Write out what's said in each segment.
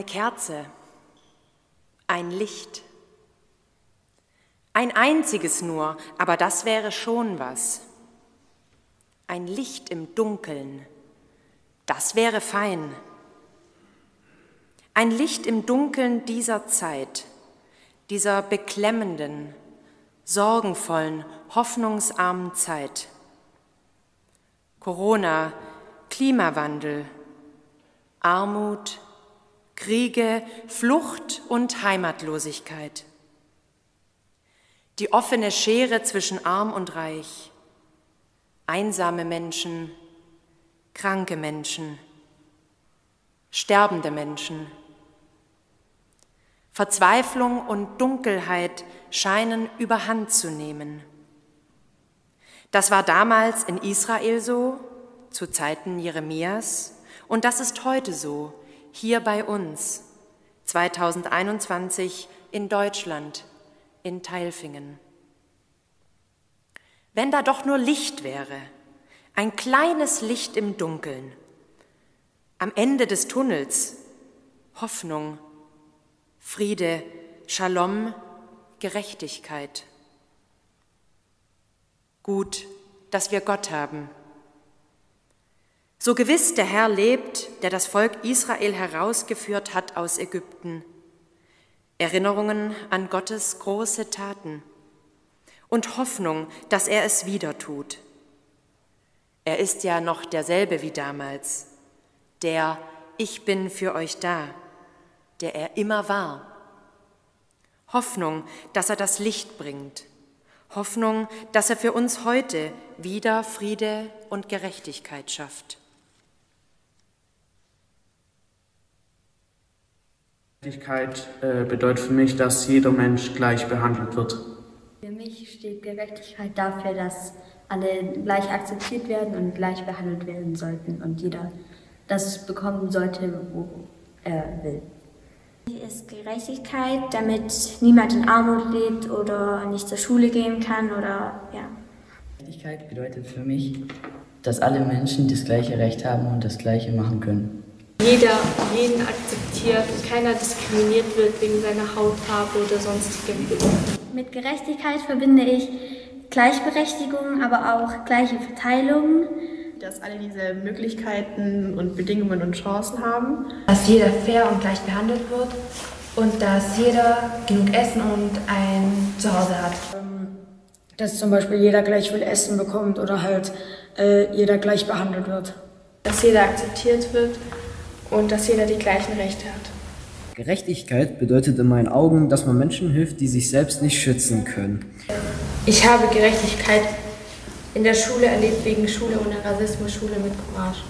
Eine Kerze, ein Licht. Ein einziges nur, aber das wäre schon was. Ein Licht im Dunkeln, das wäre fein. Ein Licht im Dunkeln dieser Zeit, dieser beklemmenden, sorgenvollen, hoffnungsarmen Zeit. Corona, Klimawandel, Armut, Kriege, Flucht und Heimatlosigkeit. Die offene Schere zwischen arm und reich, einsame Menschen, kranke Menschen, sterbende Menschen. Verzweiflung und Dunkelheit scheinen überhand zu nehmen. Das war damals in Israel so, zu Zeiten Jeremias, und das ist heute so, hier bei uns, 2021 in Deutschland, in Teilfingen. Wenn da doch nur Licht wäre, ein kleines Licht im Dunkeln, am Ende des Tunnels, Hoffnung, Friede, Shalom, Gerechtigkeit. Gut, dass wir Gott haben. So gewiss der Herr lebt, der das Volk Israel herausgeführt hat aus Ägypten. Erinnerungen an Gottes große Taten und Hoffnung, dass er es wieder tut. Er ist ja noch derselbe wie damals, der Ich bin für euch da, der er immer war. Hoffnung, dass er das Licht bringt. Hoffnung, dass er für uns heute wieder Friede und Gerechtigkeit schafft. Gerechtigkeit äh, bedeutet für mich, dass jeder Mensch gleich behandelt wird. Für mich steht Gerechtigkeit dafür, dass alle gleich akzeptiert werden und gleich behandelt werden sollten und jeder das bekommen sollte, wo er will. Ist Gerechtigkeit, damit niemand in Armut lebt oder nicht zur Schule gehen kann oder ja. Gerechtigkeit bedeutet für mich, dass alle Menschen das gleiche Recht haben und das gleiche machen können jeder jeden akzeptiert und keiner diskriminiert wird wegen seiner Hautfarbe oder sonstigem. Mit Gerechtigkeit verbinde ich Gleichberechtigung, aber auch gleiche Verteilung. Dass alle dieselben Möglichkeiten und Bedingungen und Chancen haben. Dass jeder fair und gleich behandelt wird und dass jeder genug Essen und ein Zuhause hat. Ähm, dass zum Beispiel jeder gleich viel Essen bekommt oder halt äh, jeder gleich behandelt wird. Dass jeder akzeptiert wird und dass jeder die gleichen Rechte hat. Gerechtigkeit bedeutet in meinen Augen, dass man Menschen hilft, die sich selbst nicht schützen können. Ich habe Gerechtigkeit in der Schule erlebt wegen Schule und der Rassismusschule mit Courage.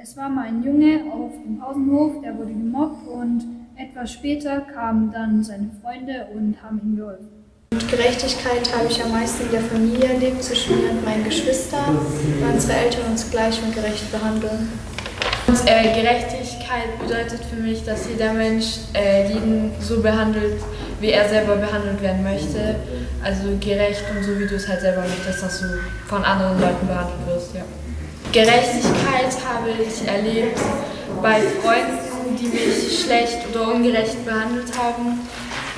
Es war mal ein Junge auf dem Pausenhof, der wurde gemobbt und etwas später kamen dann seine Freunde und haben ihm geholfen. Und Gerechtigkeit habe ich am meisten in der Familie erlebt, zwischen mir und meinen Geschwistern, weil unsere Eltern uns gleich und gerecht behandeln. Und, äh, Gerechtigkeit bedeutet für mich, dass jeder Mensch äh, jeden so behandelt, wie er selber behandelt werden möchte. Also gerecht und so, wie du es halt selber möchtest, dass du von anderen Leuten behandelt wirst. Ja. Gerechtigkeit habe ich erlebt bei Freunden, die mich schlecht oder ungerecht behandelt haben,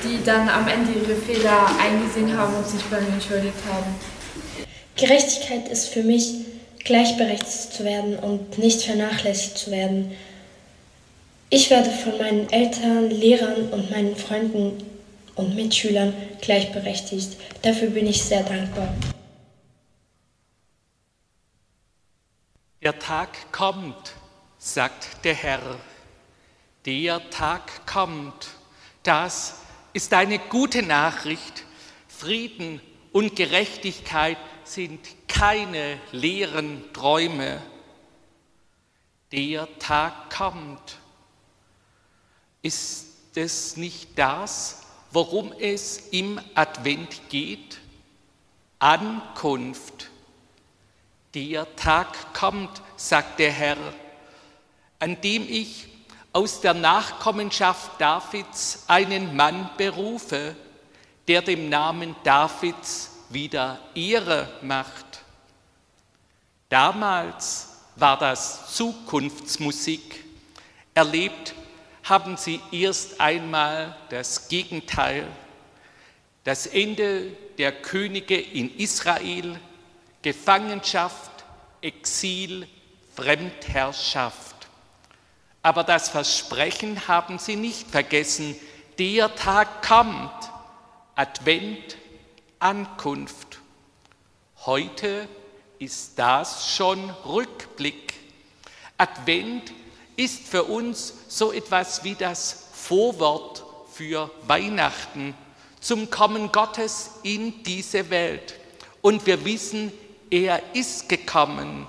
die dann am Ende ihre Fehler eingesehen haben und sich bei mir entschuldigt haben. Gerechtigkeit ist für mich, gleichberechtigt zu werden und nicht vernachlässigt zu werden. Ich werde von meinen Eltern, Lehrern und meinen Freunden und Mitschülern gleichberechtigt. Dafür bin ich sehr dankbar. Der Tag kommt, sagt der Herr. Der Tag kommt. Das ist eine gute Nachricht. Frieden und Gerechtigkeit sind keine leeren Träume. Der Tag kommt. Ist es nicht das, worum es im Advent geht? Ankunft. Der Tag kommt, sagt der Herr, an dem ich aus der Nachkommenschaft Davids einen Mann berufe, der dem Namen Davids wieder Ehre macht. Damals war das Zukunftsmusik. Erlebt haben sie erst einmal das Gegenteil, das Ende der Könige in Israel, Gefangenschaft, Exil, Fremdherrschaft. Aber das Versprechen haben sie nicht vergessen. Der Tag kommt, Advent, Ankunft. Heute ist das schon Rückblick. Advent ist für uns so etwas wie das Vorwort für Weihnachten, zum Kommen Gottes in diese Welt. Und wir wissen, er ist gekommen,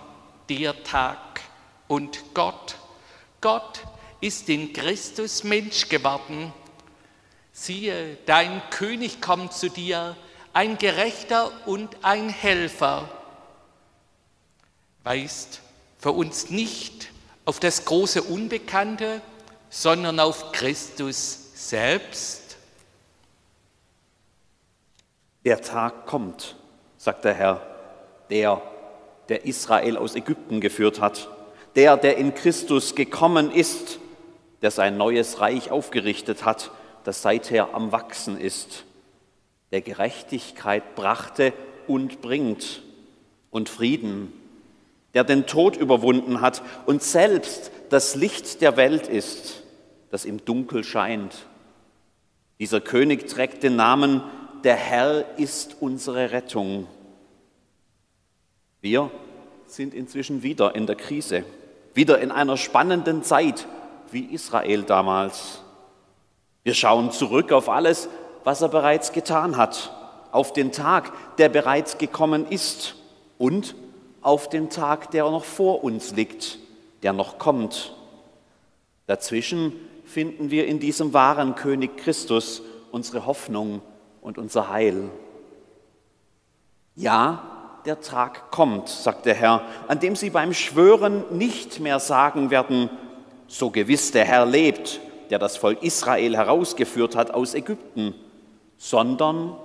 der Tag. Und Gott, Gott ist in Christus Mensch geworden. Siehe, dein König kommt zu dir, ein Gerechter und ein Helfer. Weist für uns nicht auf das große Unbekannte, sondern auf Christus selbst? Der Tag kommt, sagt der Herr, der, der Israel aus Ägypten geführt hat, der, der in Christus gekommen ist, der sein neues Reich aufgerichtet hat, das seither am Wachsen ist, der Gerechtigkeit brachte und bringt und Frieden der den Tod überwunden hat und selbst das Licht der Welt ist, das im Dunkel scheint. Dieser König trägt den Namen, der Herr ist unsere Rettung. Wir sind inzwischen wieder in der Krise, wieder in einer spannenden Zeit wie Israel damals. Wir schauen zurück auf alles, was er bereits getan hat, auf den Tag, der bereits gekommen ist und auf den Tag, der noch vor uns liegt, der noch kommt. Dazwischen finden wir in diesem wahren König Christus unsere Hoffnung und unser Heil. Ja, der Tag kommt, sagt der Herr, an dem Sie beim Schwören nicht mehr sagen werden, so gewiss der Herr lebt, der das Volk Israel herausgeführt hat aus Ägypten, sondern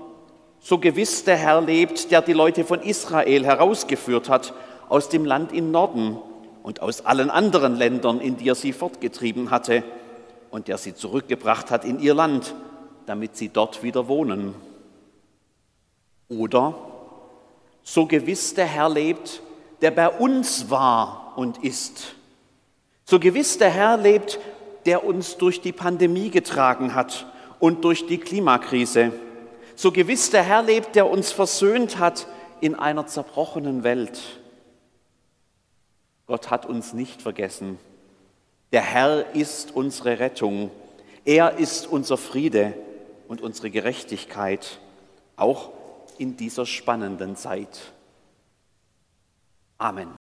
so gewiss der Herr lebt, der die Leute von Israel herausgeführt hat aus dem Land im Norden und aus allen anderen Ländern, in die er sie fortgetrieben hatte und der sie zurückgebracht hat in ihr Land, damit sie dort wieder wohnen. Oder so gewiss der Herr lebt, der bei uns war und ist. So gewiss der Herr lebt, der uns durch die Pandemie getragen hat und durch die Klimakrise so gewiss der Herr lebt, der uns versöhnt hat in einer zerbrochenen Welt. Gott hat uns nicht vergessen. Der Herr ist unsere Rettung. Er ist unser Friede und unsere Gerechtigkeit, auch in dieser spannenden Zeit. Amen.